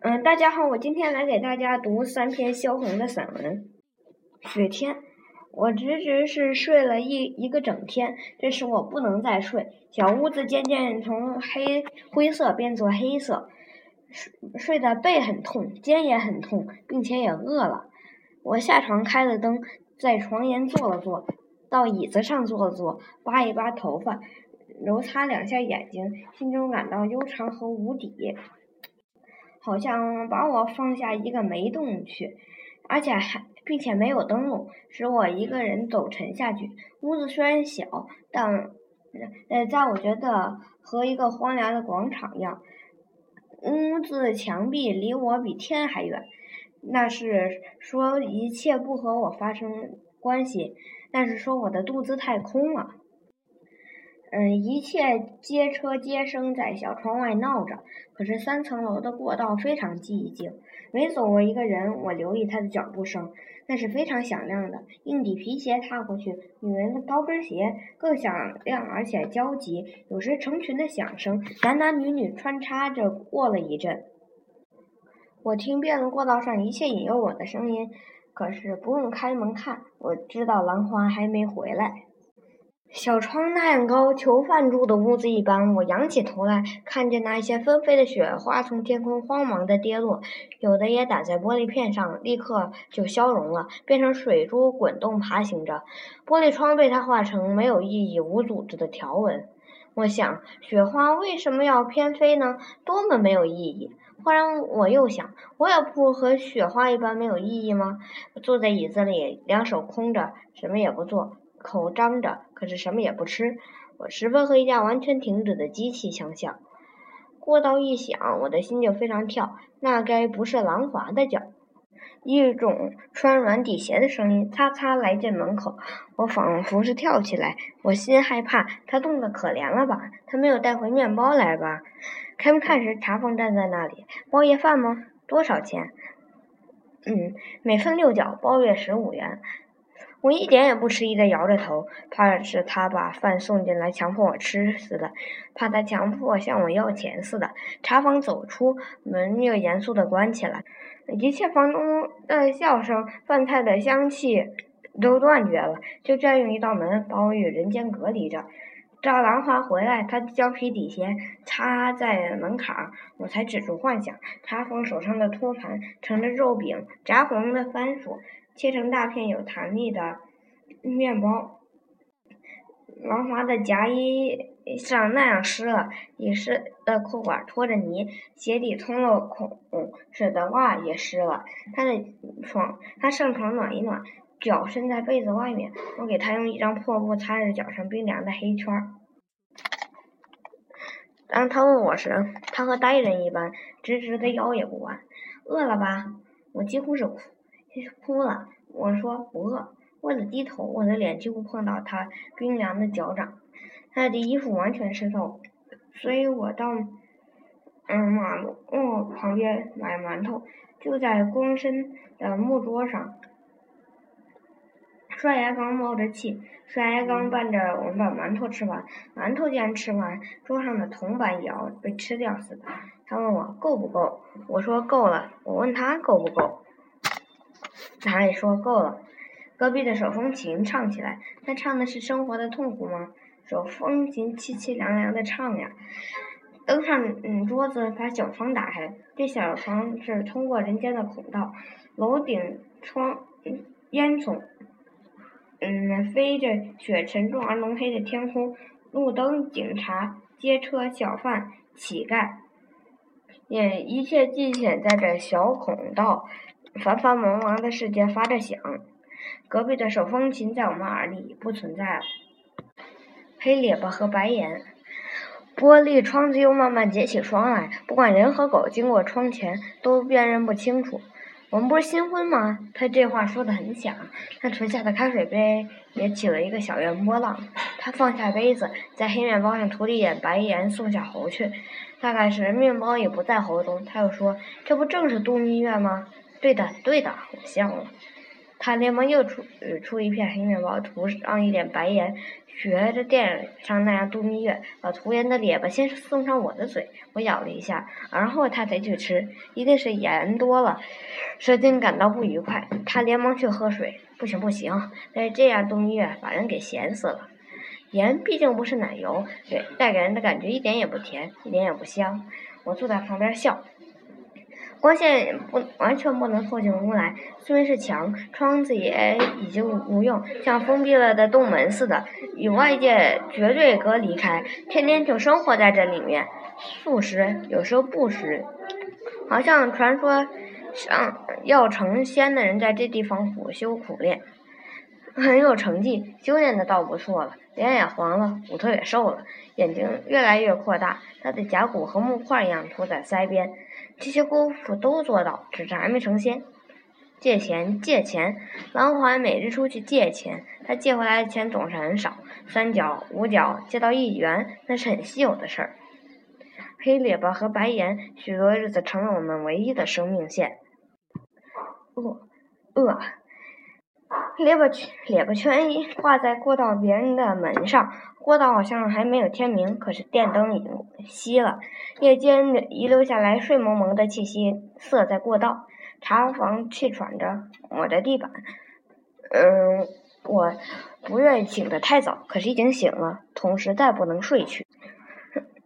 嗯，大家好，我今天来给大家读三篇萧红的散文。雪天，我直直是睡了一一个整天，这时我不能再睡。小屋子渐渐从黑灰色变作黑色，睡睡得背很痛，肩也很痛，并且也饿了。我下床开了灯，在床沿坐了坐，到椅子上坐了坐，扒一扒头发，揉擦两下眼睛，心中感到悠长和无底。好像把我放下一个煤洞去，而且还并且没有灯笼，使我一个人走沉下去。屋子虽然小，但呃，在我觉得和一个荒凉的广场一样。屋子墙壁离我比天还远，那是说一切不和我发生关系，那是说我的肚子太空了。嗯，一切街车街声在小窗外闹着，可是三层楼的过道非常寂静。每走过一个人，我留意他的脚步声，那是非常响亮的。硬底皮鞋踏过去，女人的高跟鞋更响亮而且焦急。有时成群的响声，男男女女穿插着过了一阵。我听遍了过道上一切引诱我的声音，可是不用开门看，我知道兰花还没回来。小窗那样高，囚犯住的屋子一般。我仰起头来，看见那些纷飞的雪花从天空慌忙地跌落，有的也打在玻璃片上，立刻就消融了，变成水珠滚动爬行着。玻璃窗被它画成没有意义、无组织的条纹。我想，雪花为什么要偏飞呢？多么没有意义！忽然，我又想，我也不和雪花一般没有意义吗？坐在椅子里，两手空着，什么也不做。口张着，可是什么也不吃。我十分和一架完全停止的机器相像。过道一响，我的心就非常跳。那该不是狼华的脚？一种穿软底鞋的声音，擦擦来进门口。我仿佛是跳起来，我心害怕。他冻得可怜了吧？他没有带回面包来吧？开门看时，茶房站在那里。包夜饭吗？多少钱？嗯，每份六角，包月十五元。我一点也不迟疑地摇着头，怕是他把饭送进来强迫我吃似的，怕他强迫向我要钱似的。茶房走出门又严肃地关起来，一切房东的笑声、饭菜的香气都断绝了，就这样用一道门把我与人间隔离着。赵兰花回来，他胶皮底鞋插在门槛儿，我才止住幻想。茶房手上的托盘盛着肉饼、炸红的番薯。切成大片有弹力的面包，王华的夹衣上那样湿了，已湿的裤管拖着泥，鞋底通了孔，使得袜也湿了。他的床，他上床暖一暖，脚伸在被子外面，我给他用一张破布擦着脚上冰凉的黑圈儿。当他问我时，他和呆人一般，直直的腰也不弯。饿了吧？我几乎是哭哭。哭了，我说不饿。为了低头，我的脸几乎碰到他冰凉的脚掌。他的衣服完全湿透，所以我到嗯马路旁边买馒头，就在光身的木桌上。刷牙缸冒着气，刷牙缸伴着我们把馒头吃完。馒头既然吃完，桌上的铜板也要被吃掉似的。他问我够不够，我说够了。我问他够不够。他也说够了。隔壁的手风琴唱起来，他唱的是生活的痛苦吗？手风琴凄凄凉凉的唱呀。登上嗯桌子，把小窗打开。这小窗是通过人间的孔道。楼顶窗烟囱，嗯，飞着雪，沉重而浓黑的天空。路灯、警察、街车、小贩、乞丐，也一切尽显在这小孔道。繁繁忙忙的世界发着响，隔壁的手风琴在我们耳里不存在了。黑脸巴和白眼，玻璃窗子又慢慢结起霜来，不管人和狗经过窗前，都辨认不清楚。我们不是新婚吗？他这话说的很响，他垂下的开水杯也起了一个小圆波浪。他放下杯子，在黑面包上涂了一点白盐，送下喉去。大概是面包也不在喉中，他又说：“这不正是度蜜月吗？”对的，对的，我笑了。他连忙又出出一片黑面包，涂上一点白盐，学着电影上那样度蜜月，把涂盐的列巴先送上我的嘴，我咬了一下，而后他才去吃，一定是盐多了，舌尖感到不愉快。他连忙去喝水，不行不行，再这样度蜜月把人给咸死了。盐毕竟不是奶油，给带给人的感觉一点也不甜，一点也不香。我坐在旁边笑。光线不完全不能透进屋来，虽然是墙，窗子也已经无用，像封闭了的洞门似的，与外界绝对隔离开。天天就生活在这里面，素食有时候不食，好像传说上要成仙的人在这地方苦修苦练，很有成绩。修炼的倒不错了，脸也黄了，骨头也瘦了，眼睛越来越扩大，他的甲骨和木块一样凸在腮边。这些功夫都做到，只是还没成仙。借钱，借钱！狼环每日出去借钱，他借回来的钱总是很少，三角、五角，借到一元，那是很稀有的事儿。黑脸巴和白眼，许多日子成了我们唯一的生命线。饿，饿。列巴圈，列巴圈挂在过道别人的门上。过道好像还没有天明，可是电灯已经熄了。夜间遗留下来睡蒙蒙的气息，色在过道。茶房气喘着，抹着地板。嗯，我不愿意醒得太早，可是已经醒了，同时再不能睡去。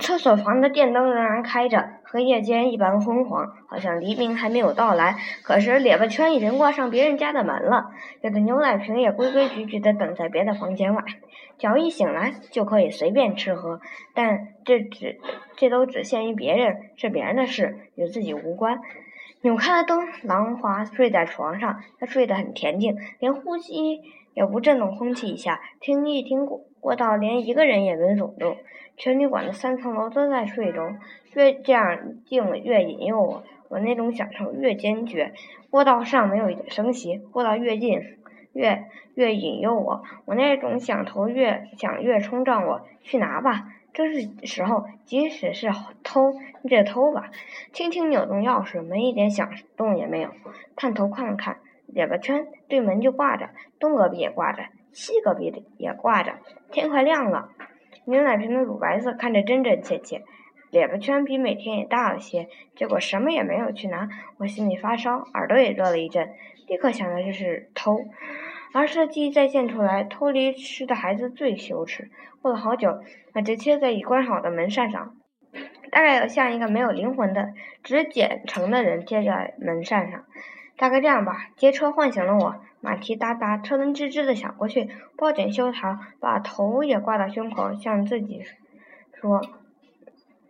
厕所房的电灯仍然开着，和夜间一般昏黄，好像黎明还没有到来。可是列巴圈已经挂上别人家的门了，有的牛奶瓶也规规矩矩地等在别的房间外。只要一醒来就可以随便吃喝，但这只这都只限于别人，是别人的事，与自己无关。扭开了灯，狼华睡在床上，他睡得很恬静，连呼吸也不震动空气一下。听一听过过道，连一个人也没走动。全旅馆的三层楼都在睡中，越这样静越引诱我，我那种享受越坚决。过道上没有一点声息，过道越近，越越引诱我，我那种想头越想越冲撞我。去拿吧，这是时候。即使是偷，你就偷吧。轻轻扭动钥匙，门一点响动也没有。探头看了看，两个圈对门就挂着，东隔壁也挂着，西隔壁的也挂着。天快亮了。牛奶瓶的乳白色看着真真切切，脸巴圈比每天也大了些。结果什么也没有去拿，我心里发烧，耳朵也热了一阵，立刻想到这是偷。而设计再现出来，偷离吃的孩子最羞耻。过了好久，把这贴在已关好的门扇上，大概要像一个没有灵魂的只剪成的人贴在门扇上。大概这样吧。街车唤醒了我。马蹄哒哒，车轮吱吱的响过去。抱枕修桃，把头也挂到胸口，向自己说：“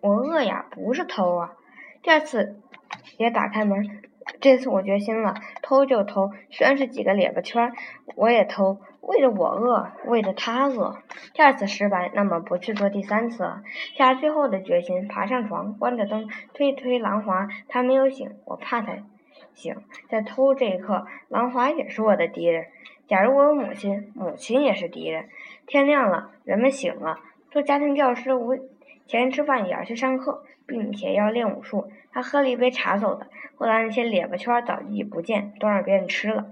我饿呀，不是偷啊。”第二次也打开门，这次我决心了，偷就偷，虽然是几个咧巴圈，我也偷。为了我饿，为了他饿。第二次失败，那么不去做第三次了。下最后的决心，爬上床，关着灯，推推狼华，他没有醒，我怕他。醒，在偷这一刻，狼华也是我的敌人。假如我有母亲，母亲也是敌人。天亮了，人们醒了。做家庭教师，午前吃饭也要去上课，并且要练武术。他喝了一杯茶走的，后来那些脸巴圈早已不见，都让别人吃了。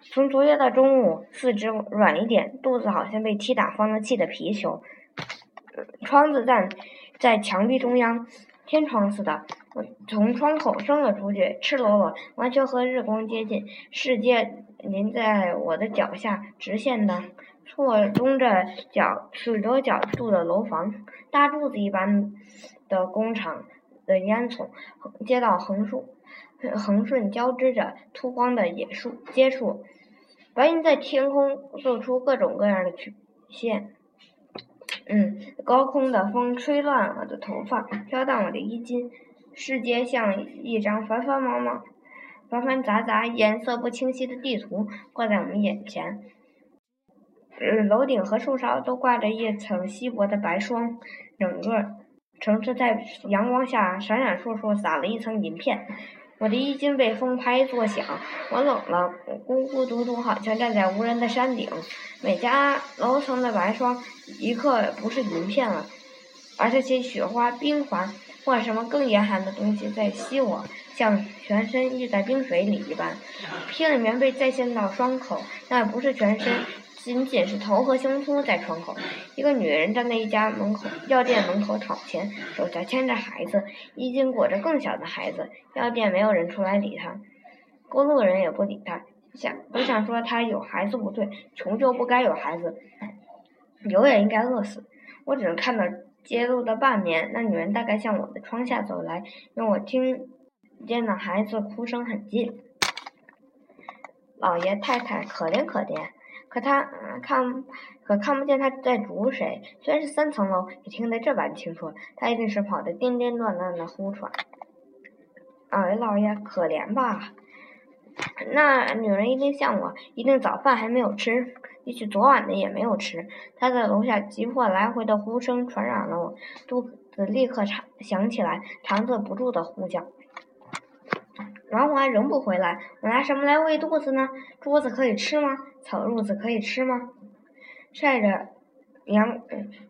从昨夜到中午，四肢软一点，肚子好像被踢打放了气的皮球。窗子在在墙壁中央。天窗似的，我从窗口伸了出去，赤裸裸，完全和日光接近。世界临在我的脚下，直线的错中着角许多角度的楼房，大柱子一般的工厂的烟囱，街道横竖横顺交织着秃光的野树街树，白云在天空做出各种各样的曲线。嗯，高空的风吹乱了我的头发，飘荡我的衣襟。世界像一张繁繁忙忙、繁繁杂杂、颜色不清晰的地图挂在我们眼前。呃，楼顶和树梢都挂着一层稀薄的白霜，整个城市在阳光下闪闪烁烁，撒了一层银片。我的衣襟被风拍作响，我冷了，我孤孤独独，好像站在无人的山顶。每家楼层的白霜，一刻不是银片了，而是些雪花冰环，或什么更严寒的东西在吸我，像全身浸在冰水里一般。披了棉被再掀到伤口，那不是全身，仅仅是头和胸脯在窗口。一个女人站在一家门口药店门口讨钱，手下牵着孩子，衣襟裹着更小的孩子。药店没有人出来理她，过路人也不理她。想我想说，她有孩子不对，穷就不该有孩子，有也应该饿死。我只能看到街路的半面，那女人大概向我的窗下走来，因为我听见那孩子哭声很近。老爷太太可怜可怜，可他看可看不见他在逐谁。虽然是三层楼，也听得这般清楚。他一定是跑得颠颠乱乱的呼喘。哎，老爷可怜吧？那女人一定像我，一定早饭还没有吃，也许昨晚的也没有吃。他在楼下急迫来回的呼声传染了我，肚子立刻肠响起来，肠子不住的呼叫。王华仍不回来，我拿什么来喂肚子呢？桌子可以吃吗？草褥子可以吃吗？晒着阳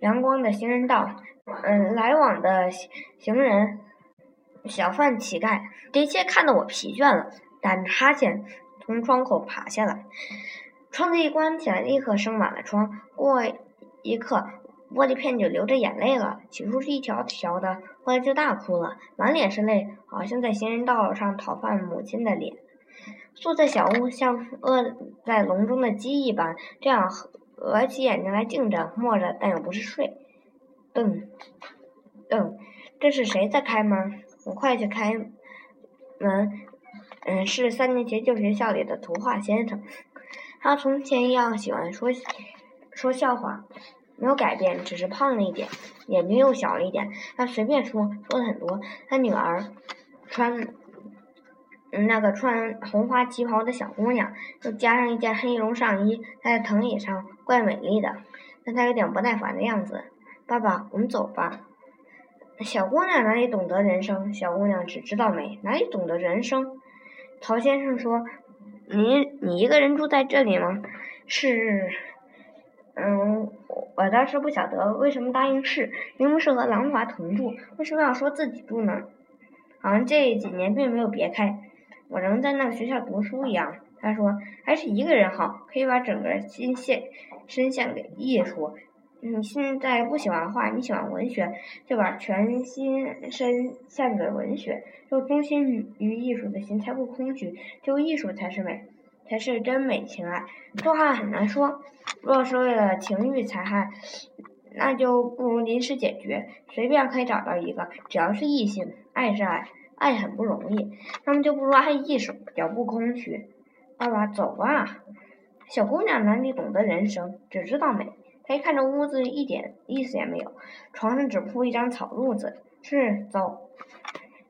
阳光的行人道，嗯，来往的行人、小贩、乞丐，这些看得我疲倦了，打着哈欠从窗口爬下来。窗子一关起来，立刻生满了疮。过一刻。玻璃片就流着眼泪了，起初是一条条的，后来就大哭了，满脸是泪，好像在行人道上讨饭母亲的脸。宿在小屋，像饿在笼中的鸡一般，这样合起眼睛来静着，默着，但又不是睡。噔，噔，这是谁在开门？我快去开门。嗯，是三年级旧学校里的图画先生，他从前一样喜欢说说笑话。没有改变，只是胖了一点，眼睛又小了一点。他随便说，说的很多。他女儿穿那个穿红花旗袍的小姑娘，又加上一件黑绒上衣，她在藤椅上怪美丽的。但她有点不耐烦的样子。爸爸，我们走吧。小姑娘哪里懂得人生？小姑娘只知道美，哪里懂得人生？曹先生说：“你你一个人住在这里吗？”是。嗯，我倒是不晓得为什么答应是，明明是和兰华同住，为什么要说自己住呢？好像这几年并没有别开，我仍在那个学校读书一样。他说，还是一个人好，可以把整个心献身献给艺术。你现在不喜欢画，你喜欢文学，就把全心身献给文学，就忠心于艺术的心才不空虚，就艺术才是美。才是真美情爱，这话很难说。若是为了情欲才害，那就不如临时解决，随便可以找到一个，只要是异性，爱是爱，爱很不容易，那么就不如爱艺术，叫不空虚。爸爸，走吧。小姑娘哪里懂得人生，只知道美。她一看这屋子，一点意思也没有，床上只铺一张草褥子。是，走。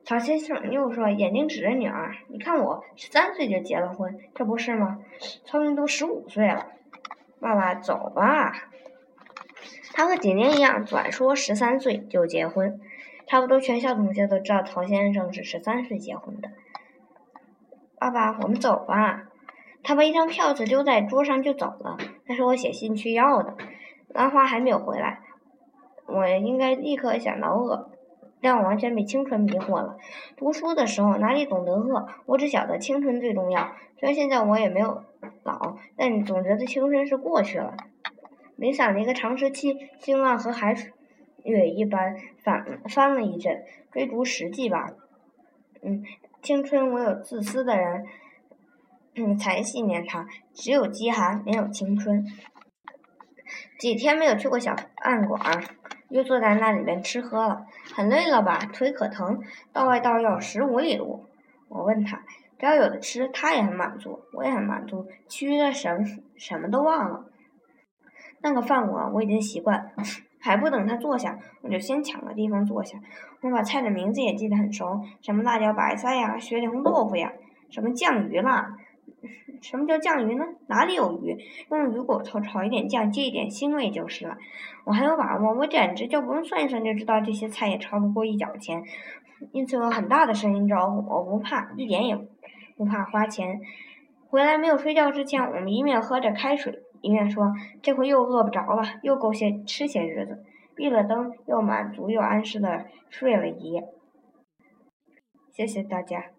曹先生又说：“眼睛指着女儿，你看我十三岁就结了婚，这不是吗？曹云都十五岁了。爸爸，走吧。他和景年一样，转说十三岁就结婚，差不多全校同学都知道曹先生是十三岁结婚的。爸爸，我们走吧。他把一张票子丢在桌上就走了，那是我写信去要的。兰花还没有回来，我应该立刻想到饿。”但我完全被青春迷惑了。读书的时候哪里懂得饿？我只晓得青春最重要。虽然现在我也没有老，但总觉得青春是过去了。冥想了一个长时期，兴浪和海水月一般反翻了一阵，追逐实际吧。嗯，青春唯有自私的人，嗯，才信念它。只有饥寒，没有青春。几天没有去过小饭馆。又坐在那里边吃喝了，很累了吧？腿可疼，到外道要十五里路。我问他，只要有的吃，他也很满足，我也很满足，其余的什什么都忘了。那个饭馆我已经习惯，还不等他坐下，我就先抢个地方坐下。我把菜的名字也记得很熟，什么辣椒白菜呀，雪里红豆腐呀，什么酱鱼啦。什么叫酱鱼呢？哪里有鱼？用鱼骨头炒一点酱，接一点腥味就是了。我很有把握，我简直就不用算一算就知道这些菜也超不过一角钱，因此有很大的声音招呼。我不怕，一点也不怕花钱。回来没有睡觉之前，我们一面喝着开水，一面说：“这回又饿不着了，又够些吃些日子。”闭了灯，又满足又安适的睡了一夜。谢谢大家。